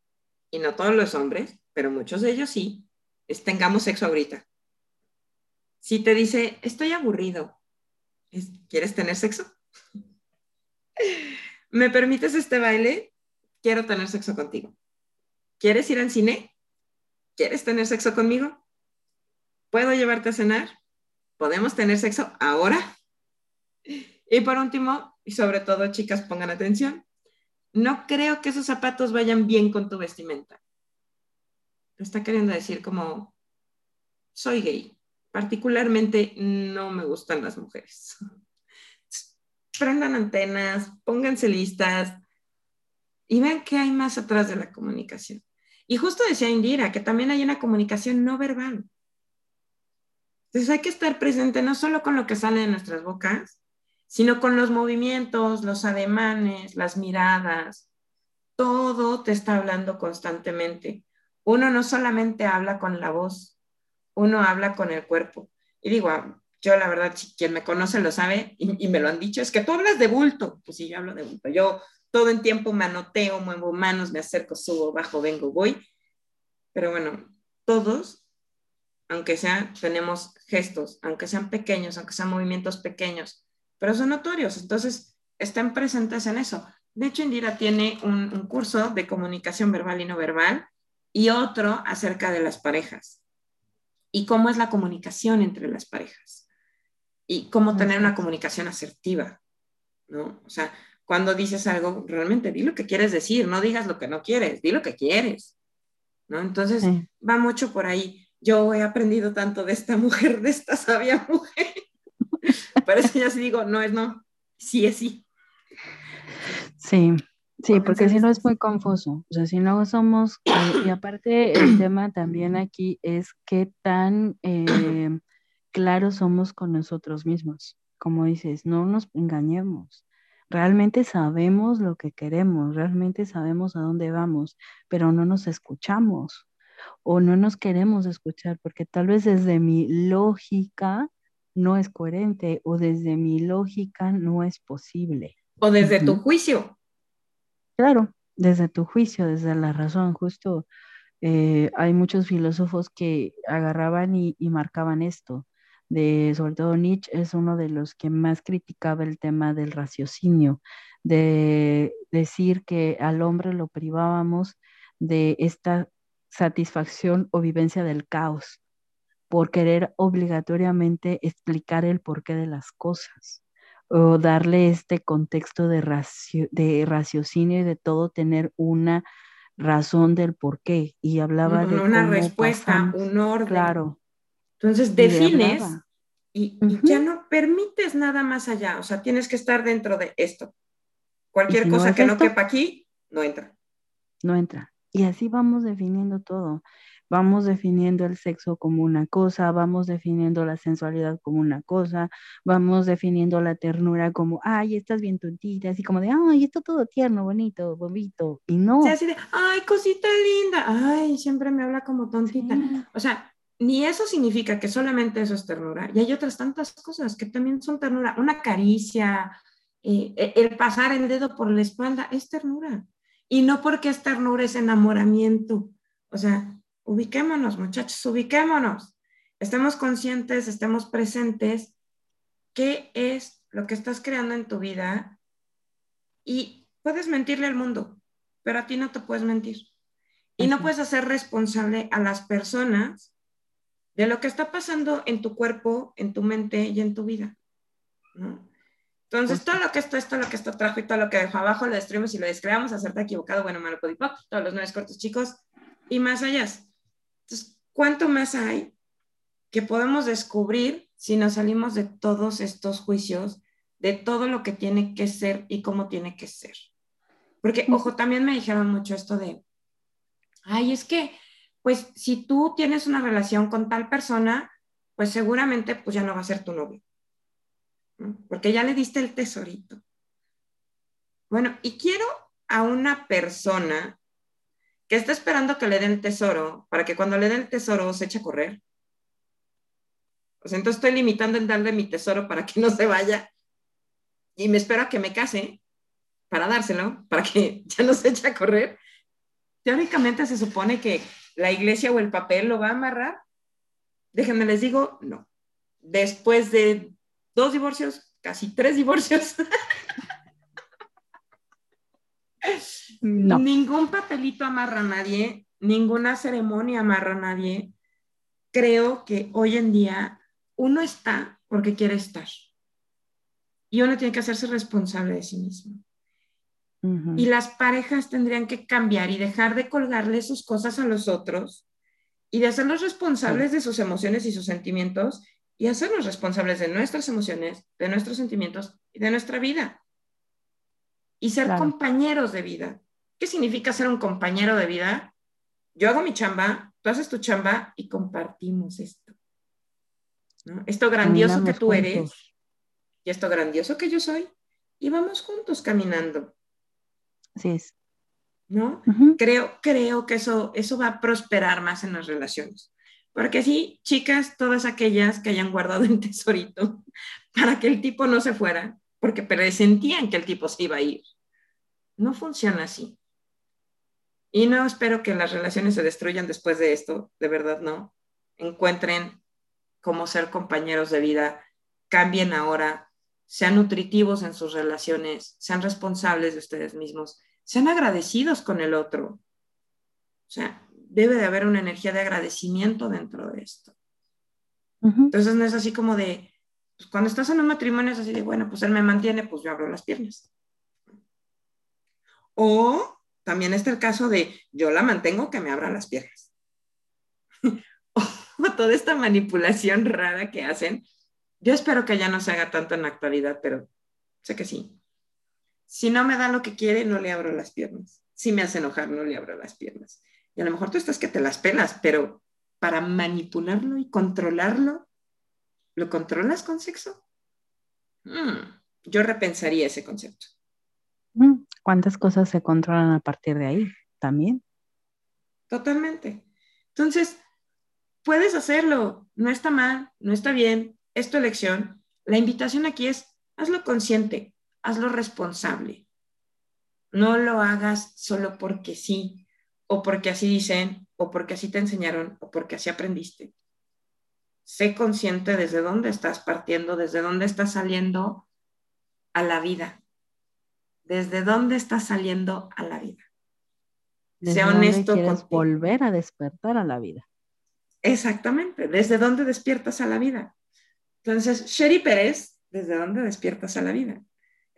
Speaker 1: y no todos los hombres, pero muchos de ellos sí, es tengamos sexo ahorita. Si te dice, estoy aburrido, ¿quieres tener sexo? ¿Me permites este baile? Quiero tener sexo contigo. ¿Quieres ir al cine? ¿Quieres tener sexo conmigo? ¿Puedo llevarte a cenar? ¿Podemos tener sexo ahora? Y por último, y sobre todo chicas, pongan atención, no creo que esos zapatos vayan bien con tu vestimenta. Está queriendo decir como, soy gay. Particularmente no me gustan las mujeres. Prendan antenas, pónganse listas y vean qué hay más atrás de la comunicación. Y justo decía Indira que también hay una comunicación no verbal. Entonces hay que estar presente no solo con lo que sale de nuestras bocas, sino con los movimientos, los ademanes, las miradas. Todo te está hablando constantemente. Uno no solamente habla con la voz, uno habla con el cuerpo. Y digo, yo la verdad, quien me conoce lo sabe y, me lo han dicho, es que tú hablas de bulto. Pues sí, yo hablo de bulto. Yo todo el tiempo manoteo, muevo manos, me acerco, subo, bajo, vengo, voy. Pero bueno, todos, aunque sean, tenemos gestos, aunque sean pequeños, aunque sean movimientos pequeños, pero son notorios, entonces estén presentes en eso. De hecho, Indira tiene un, curso de comunicación verbal y no verbal y otro acerca de las parejas y cómo es la comunicación entre las parejas y cómo tener una comunicación asertiva, ¿no? O sea, cuando dices algo, realmente di lo que quieres decir, no digas lo que no quieres, di lo que quieres, ¿no? Entonces, va mucho por ahí. Yo he aprendido tanto de esta *laughs* mujer, de esta sabia mujer, Parece ya si digo, no es no, sí es sí.
Speaker 2: Sí, sí, porque si no es muy confuso. O sea, si no somos, eh, y aparte el *clears throat* tema también aquí es qué tan *clears throat* eh, claros somos con nosotros mismos. Como dices, no nos engañemos. Realmente sabemos lo que queremos, realmente sabemos a dónde vamos, pero no nos escuchamos o no nos queremos escuchar porque tal vez desde mi lógica no es coherente o desde mi lógica no es posible.
Speaker 1: O desde tu juicio.
Speaker 2: Claro, desde tu juicio, desde la razón. Justo eh, hay muchos filósofos que agarraban y, marcaban esto. De, sobre todo Nietzsche es uno de los que más criticaba el tema del raciocinio, de decir que al hombre lo privábamos de esta satisfacción o vivencia del caos, por querer obligatoriamente explicar el porqué de las cosas o darle este contexto de, de raciocinio y de todo tener una razón del porqué y hablaba de
Speaker 1: una respuesta, un orden.
Speaker 2: Claro.
Speaker 1: Entonces defines y, ya no permites nada más allá, o sea, tienes que estar dentro de esto. Cualquier cosa que no quepa aquí, no entra.
Speaker 2: No entra. Y así vamos definiendo todo vamos definiendo el sexo como una cosa, vamos definiendo la sensualidad como una cosa, vamos definiendo la ternura como, ay, estás bien tontita, así como de, ay, está todo tierno, bonito, bobito, y no.
Speaker 1: así de, ay, cosita linda, ay, siempre me habla como tontita. O sea, ni eso significa que solamente eso es ternura, y hay otras tantas cosas que también son ternura, una caricia, eh, e, el pasar el dedo por la espalda es ternura. Y no porque es ternura es enamoramiento. O sea, ubiquémonos, muchachos, ubiquémonos. Estemos conscientes, estemos presentes. ¿Qué es lo que estás creando en tu vida? Y puedes mentirle al mundo, pero a ti no te puedes mentir. Y no puedes hacer responsable a las personas de lo que está pasando en tu cuerpo, en tu mente y en tu vida. Entonces, todo lo que esto, esto, lo que esto trajo y todo lo que dejó abajo lo destruimos y lo descreamos, hacerte equivocado, bueno, malo, podipoc, todos los nueve cortos chicos y más allá. Entonces, ¿cuánto más hay que podemos descubrir si nos salimos de todos estos juicios, de todo lo que tiene que ser y cómo tiene que ser? Porque, ojo, también me dijeron mucho esto de, ay, es que, pues, si tú tienes una relación con tal persona, pues seguramente, pues ya no va a ser tu novio, porque ya le diste el tesorito. Bueno, y quiero a una persona que está esperando que le den el tesoro para que cuando le den el tesoro se eche a correr. O sea, entonces estoy limitando en darle mi tesoro para que no se vaya y me espero a que me case para dárselo, para que *laughs* ya no se eche a correr. teóricamente se supone que la iglesia o el papel lo va a amarrar. Déjenme les digo, no. Después de dos divorcios, casi tres divorcios, *laughs* ningún papelito amarra a nadie, ninguna ceremonia amarra a nadie. Creo que hoy en día uno está porque quiere estar. Y uno tiene que hacerse responsable de sí mismo. Y las parejas tendrían que cambiar y dejar de colgarle sus cosas a los otros y de hacerlos responsables de sus emociones y sus sentimientos y hacernos responsables de nuestras emociones, de nuestros sentimientos y de nuestra vida. Y ser compañeros de vida. ¿Qué significa ser un compañero de vida? Yo hago mi chamba, tú haces tu chamba y compartimos esto. Esto grandioso que tú eres y esto grandioso que yo soy y vamos juntos caminando.
Speaker 2: Así es.
Speaker 1: ¿No? creo, creo que eso, eso va a prosperar más en las relaciones. Porque sí, chicas, todas aquellas que hayan guardado un *laughs* tesorito para que el tipo no se fuera, porque presentían que el tipo se iba a ir. No funciona así. Y no espero que las relaciones se destruyan después de esto, de verdad no. Encuentren cómo ser compañeros de vida, cambien ahora, sean nutritivos en sus relaciones, sean responsables de ustedes mismos, sean agradecidos con el otro. O sea, debe de haber una energía de agradecimiento dentro de esto. Entonces no es así como de, pues, cuando estás en un matrimonio es así de, bueno, pues él me mantiene, pues yo abro las piernas. O también está el caso de, yo la mantengo que me abra las piernas. *laughs* o toda esta manipulación rara que hacen. Yo espero que ya no se haga tanto en la actualidad, pero sé que sí. Si no me da lo que quiere, no le abro las piernas. Si me hace enojar, no le abro las piernas. Y a lo mejor tú estás que te las pelas, pero para manipularlo y controlarlo, ¿lo controlas con sexo? Hmm, yo repensaría ese concepto.
Speaker 2: Mm, ¿Cuántas cosas se controlan a partir de ahí también?
Speaker 1: Totalmente. Entonces, puedes hacerlo, no está mal, no está bien, es tu elección. La invitación aquí es, hazlo consciente, hazlo responsable. No lo hagas solo porque sí, o porque así dicen, o porque así te enseñaron, o porque así aprendiste. Sé consciente desde dónde estás partiendo, desde dónde estás saliendo a la vida. Desde dónde estás saliendo a la vida.
Speaker 2: sea honesto quieres volver a despertar a la vida.
Speaker 1: Exactamente, desde dónde despiertas a la vida. Entonces, Sherry Pérez, ¿desde dónde despiertas a la vida?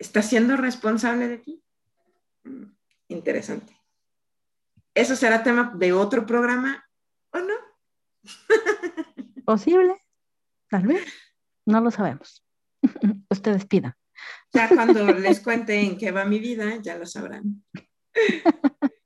Speaker 1: ¿Estás siendo responsable de ti? Mm, interesante. ¿Eso será tema de otro programa o no? *laughs*
Speaker 2: Posible, tal vez, no lo sabemos. *laughs* Ustedes pidan.
Speaker 1: Ya cuando les cuente en qué va mi vida, ya lo sabrán. *laughs*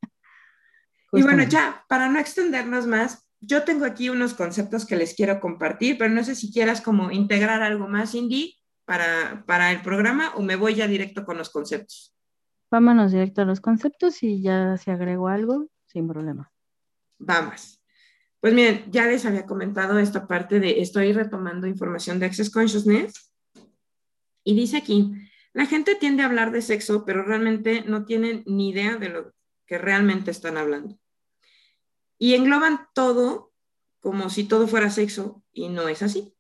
Speaker 1: y bueno, ya, para no extendernos más, yo tengo aquí unos conceptos que les quiero compartir, pero no sé si quieras como integrar algo más, Cindy, para, para el programa o me voy ya directo con los conceptos.
Speaker 2: Vámonos directo a los conceptos y ya se agregó algo, sin problema.
Speaker 1: Vamos. Pues miren, ya les había comentado esta parte de estoy retomando información de Access Consciousness y dice aquí, la gente tiende a hablar de sexo, pero realmente no tienen ni idea de lo que realmente están hablando. Y engloban todo como si todo fuera sexo y no es así.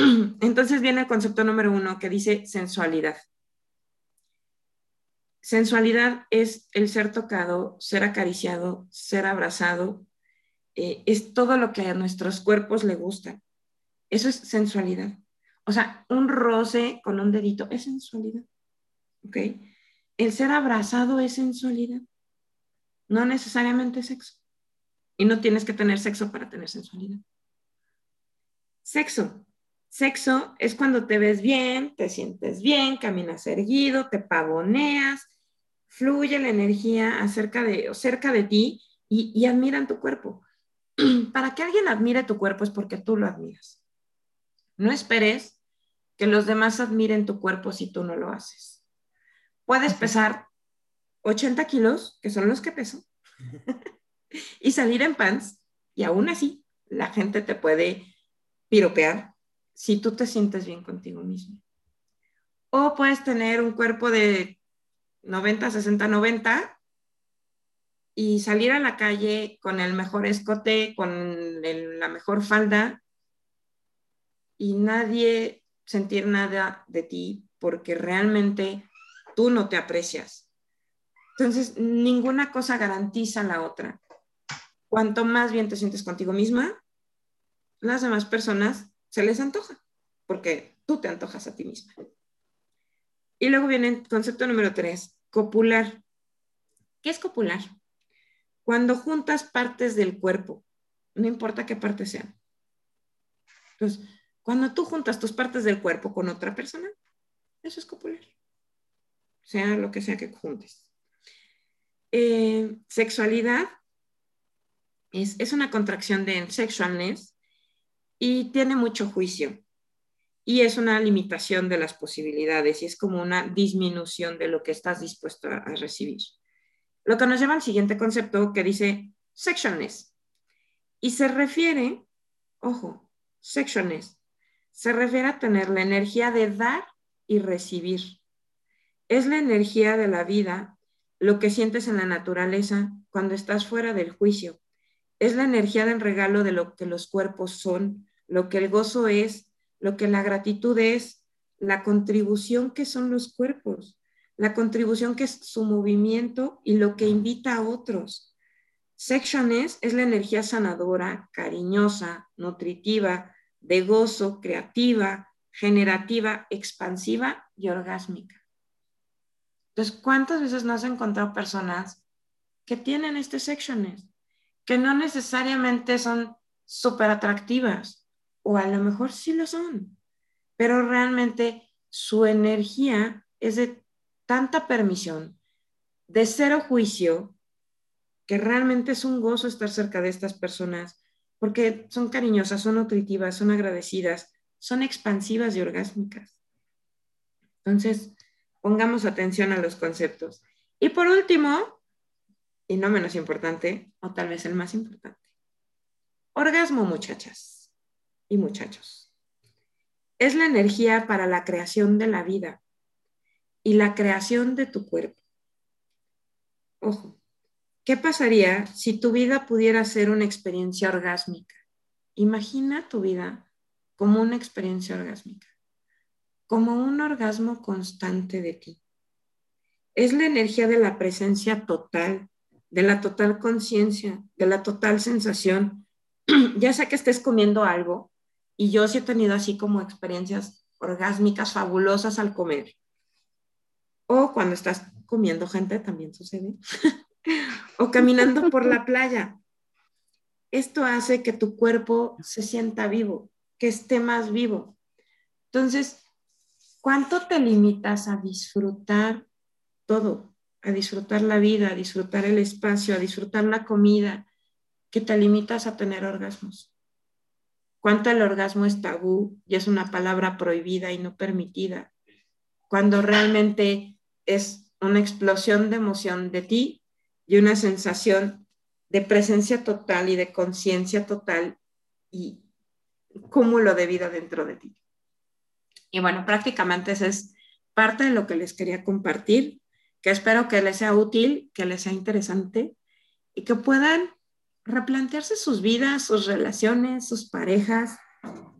Speaker 1: *clears throat* Entonces viene el concepto número uno que dice sensualidad. Sensualidad es el ser tocado, ser acariciado, ser abrazado. Eh, es todo lo que a nuestros cuerpos le gusta. Eso es sensualidad. O sea, un roce con un dedito es sensualidad. ¿Ok? El ser abrazado es sensualidad. No necesariamente sexo. Y no tienes que tener sexo para tener sensualidad. Sexo. Sexo es cuando te ves bien, te sientes bien, caminas erguido, te pavoneas, fluye la energía acerca de, cerca de ti y, y admiran tu cuerpo. *clears throat* Para que alguien admire tu cuerpo es porque tú lo admiras. No esperes que los demás admiren tu cuerpo si tú no lo haces. Puedes pesar 80 kilos, que son los que peso, *laughs* y salir en pants, y aún así la gente te puede piropear si tú te sientes bien contigo mismo. O puedes tener un cuerpo de 90, 60, 90 y salir a la calle con el mejor escote, con la mejor falda y nadie sentir nada de ti porque realmente tú no te aprecias. Entonces, ninguna cosa garantiza la otra. Cuanto más bien te sientes contigo misma, las demás personas se les antoja, porque tú te antojas a ti misma. Y luego viene el concepto número tres, copular. ¿Qué es copular? Cuando juntas partes del cuerpo, no importa qué partes sean. Entonces, cuando tú juntas tus partes del cuerpo con otra persona, eso es copular. Sea lo que sea que juntes. Eh, sexualidad es, es, una contracción de sexualness y tiene mucho juicio. Y es una limitación de las posibilidades y es como una disminución de lo que estás dispuesto a, recibir. Lo que nos lleva al siguiente concepto que dice sexualness. Y se refiere, ojo, sexualness, se refiere a tener la energía de dar y recibir. Es la energía de la vida, lo que sientes en la naturaleza cuando estás fuera del juicio. Es la energía del regalo de lo que los cuerpos son, lo que el gozo es, lo que la gratitud es, la contribución que son los cuerpos la contribución que es su movimiento y lo que invita a otros. Sectiones es la energía sanadora, cariñosa, nutritiva, de gozo, creativa, generativa, expansiva y orgásmica. Entonces, ¿cuántas veces no has encontrado personas que tienen este sectiones? Que no necesariamente son súper atractivas, o a lo mejor sí lo son, pero realmente su energía es de tanta permisión, de cero juicio, que realmente es un gozo estar cerca de estas personas, porque son cariñosas, son nutritivas, son agradecidas, son expansivas y orgásmicas. Entonces, pongamos atención a los conceptos. Y por último, y no menos importante, o tal vez el más importante, orgasmo, muchachas y muchachos. Es la energía para la creación de la vida, y la creación de tu cuerpo. Ojo, ¿qué pasaría si tu vida pudiera ser una experiencia orgásmica? Imagina tu vida como una experiencia orgásmica, como un orgasmo constante de ti. Es la energía de la presencia total, de la total conciencia, de la total sensación. *clears throat* ya sea que estés comiendo algo, y yo sí he tenido así como experiencias orgásmicas fabulosas al comer o cuando estás comiendo gente, también sucede. *laughs* o caminando por la playa. Esto hace que tu cuerpo se sienta vivo, que esté más vivo. Entonces, ¿cuánto te limitas a disfrutar todo? A disfrutar la vida, a disfrutar el espacio, a disfrutar la comida, que te limitas a tener orgasmos. ¿Cuánto el orgasmo es tabú y es una palabra prohibida y no permitida? Cuando realmente es una explosión de emoción de ti y una sensación de presencia total y de conciencia total y cúmulo de vida dentro de ti. Y bueno, prácticamente esa es parte de lo que les quería compartir, que espero que les sea útil, que les sea interesante y que puedan replantearse sus vidas, sus relaciones, sus parejas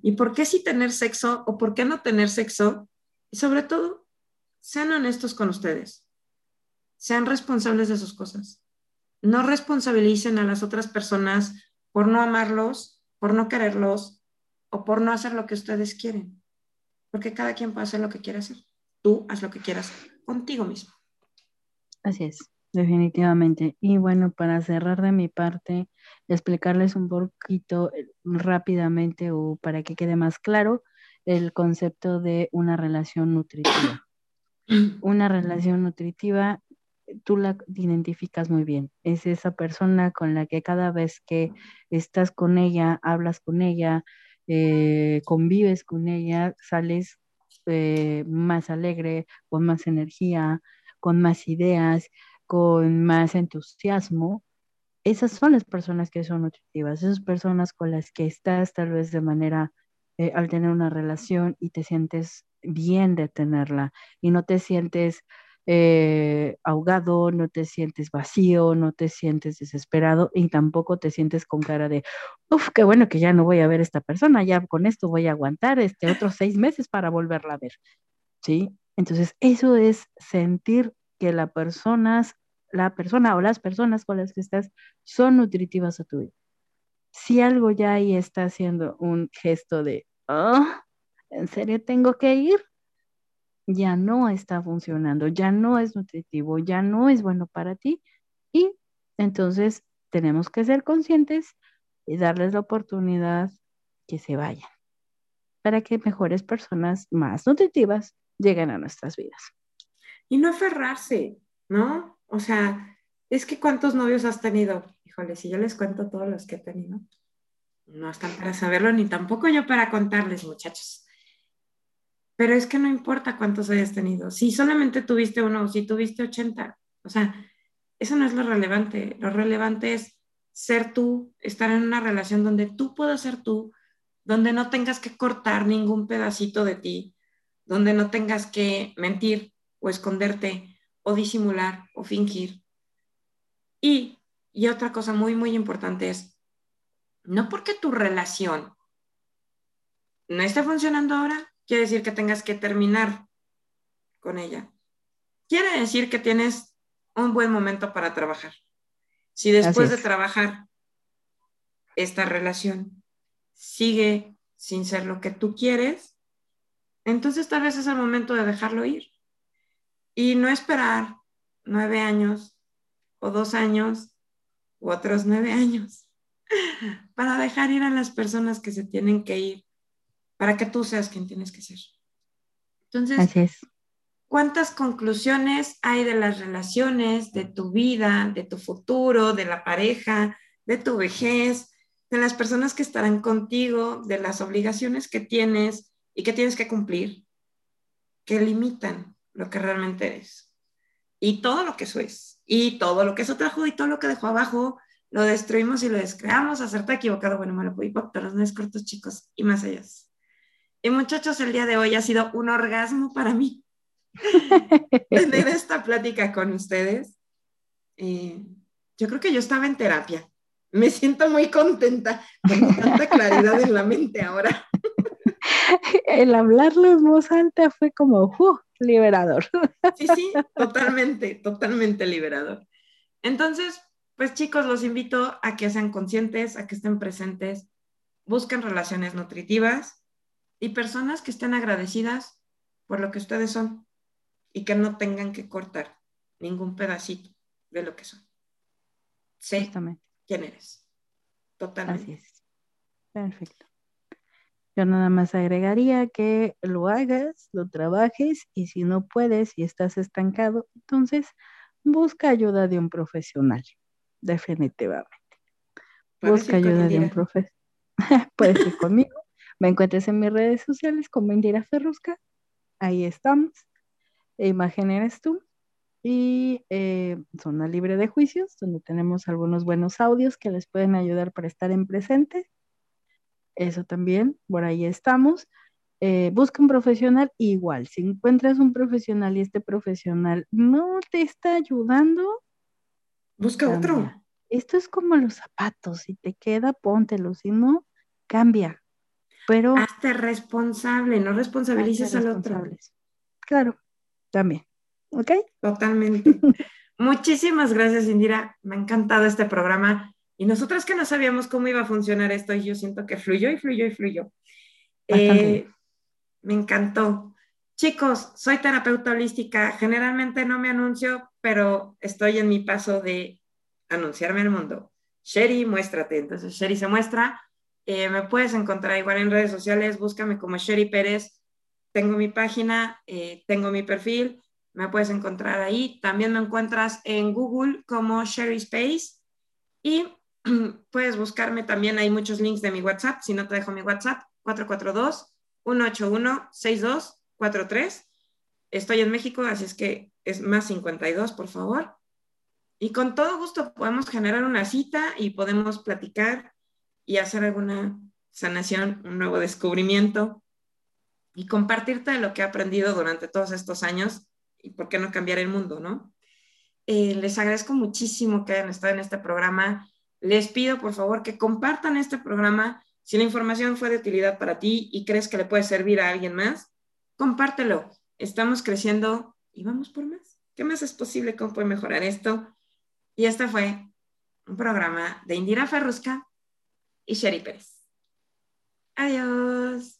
Speaker 1: y por qué sí tener sexo o por qué no tener sexo y sobre todo sean honestos con ustedes. Sean responsables de sus cosas. No responsabilicen a las otras personas por no amarlos, por no quererlos o por no hacer lo que ustedes quieren. Porque cada quien puede hacer lo que quiere hacer. Tú haz lo que quieras contigo mismo.
Speaker 2: Así es, definitivamente. Y bueno, para cerrar de mi parte, explicarles un poquito eh, rápidamente o para que quede más claro el concepto de una relación nutritiva. *coughs* Una relación nutritiva, tú la identificas muy bien. Es esa persona con la que cada vez que estás con ella, hablas con ella, eh, convives con ella, sales eh, más alegre, con más energía, con más ideas, con más entusiasmo. Esas son las personas que son nutritivas, esas personas con las que estás tal vez de manera, eh, al tener una relación y te sientes bien de tenerla y no te sientes eh, ahogado, no te sientes vacío, no te sientes desesperado y tampoco te sientes con cara de, uff, qué bueno que ya no voy a ver a esta persona, ya con esto voy a aguantar este otros seis meses para volverla a ver. ¿Sí? Entonces, eso es sentir que la persona, la persona o las personas con las que estás son nutritivas a tu vida. Si algo ya ahí está haciendo un gesto de, oh, ¿en serio tengo que ir? ya no está funcionando, ya no es nutritivo, ya no es bueno para ti. Y entonces tenemos que ser conscientes y darles la oportunidad que se vayan para que mejores personas más nutritivas lleguen a nuestras vidas.
Speaker 1: Y no aferrarse, ¿no? O sea, es que cuántos novios has tenido. Híjole, si yo les cuento todos los que he tenido, no están para saberlo, ni tampoco yo para contarles, muchachos. Pero es que no importa cuántos hayas tenido. Si solamente tuviste uno si tuviste 80, o sea, eso no es lo relevante. Lo relevante es ser tú, estar en una relación donde tú puedas ser tú, donde no tengas que cortar ningún pedacito de ti, donde no tengas que mentir o esconderte o disimular o fingir. Y, y otra cosa muy, muy importante es, no porque tu relación no esté funcionando ahora, quiere decir que tengas que terminar con ella. Quiere decir que tienes un buen momento para trabajar. Si después de trabajar esta relación sigue sin ser lo que tú quieres, entonces tal vez es el momento de dejarlo ir y no esperar nueve años o dos años u otros nueve años *laughs* para dejar ir a las personas que se tienen que ir para que tú seas quien tienes que ser. Entonces, ¿cuántas conclusiones hay de las relaciones, de tu vida, de tu futuro, de la pareja, de tu vejez, de las personas que estarán contigo, de las obligaciones que tienes y que tienes que cumplir, que limitan lo que realmente eres? Y todo lo que eso es, y todo lo que eso trajo y todo lo que dejó abajo, lo destruimos y lo descreamos, hacerte equivocado, bueno, malo, pero no es cortos, chicos, y más allá. Y muchachos, el día de hoy ha sido un orgasmo para mí *laughs* tener esta plática con ustedes. Eh, yo creo que yo estaba en terapia. Me siento muy contenta, con tanta claridad en la mente ahora. *laughs*
Speaker 2: El hablarlo en voz alta fue como uh, liberador.
Speaker 1: Sí, sí, totalmente, totalmente liberador. Entonces, pues chicos, los invito a que sean conscientes, a que estén presentes, busquen relaciones nutritivas, y personas que estén agradecidas por lo que ustedes son y que no tengan que cortar ningún pedacito de lo que son. Sé quién eres. Totalmente.
Speaker 2: Así es. Perfecto. Yo nada más agregaría que lo hagas, lo trabajes y si no puedes y estás estancado, entonces busca ayuda de un profesional, definitivamente. Busca ayuda de un profesional. *laughs* Puedes ir conmigo me encuentres en mis redes sociales como Indira Ferrusca. Ahí estamos. Imagen eres tú. Y eh, Zona Libre de Juicios, donde tenemos algunos buenos audios que les pueden ayudar para estar en presente. Eso también, por ahí estamos. Eh, busca un profesional igual. Si encuentras un profesional y este profesional no te está ayudando,
Speaker 1: busca otro.
Speaker 2: Esto es como los zapatos. Si te queda, póntelo. Si no, cambia pero...
Speaker 1: Hazte responsable, no responsabilices al otro.
Speaker 2: Claro, también. ¿Ok?
Speaker 1: Totalmente. *laughs* Muchísimas gracias, Indira. Me ha encantado este programa. Y nosotras que no sabíamos cómo iba a funcionar esto, yo siento que fluyó y fluyó y fluyó. Eh, me encantó. Chicos, soy terapeuta holística. Generalmente no me anuncio, pero estoy en mi paso de anunciarme al mundo. Sherry, muéstrate. Entonces, Sherry se muestra. Eh, me puedes encontrar igual en redes sociales, búscame como Sherry Pérez. Tengo mi página, eh, tengo mi perfil, me puedes encontrar ahí. También me encuentras en Google como Sherry Space y *clears throat* puedes buscarme también. Hay muchos links de mi WhatsApp. Si no te dejo mi WhatsApp, 442-181-6243. Estoy en México, así es que es más 52, por favor. Y con todo gusto podemos generar una cita y podemos platicar y hacer alguna sanación, un nuevo descubrimiento y compartirte lo que he aprendido durante todos estos años y por qué no cambiar el mundo, ¿no? Eh, les agradezco muchísimo que hayan estado en este programa. Les pido, por favor, que compartan este programa. Si la información fue de utilidad para ti y crees que le puede servir a alguien más, compártelo. Estamos creciendo y vamos por más. ¿Qué más es posible? ¿Cómo puede mejorar esto? Y este fue un programa de Indira Ferrusca y Sherry Pérez. Adiós.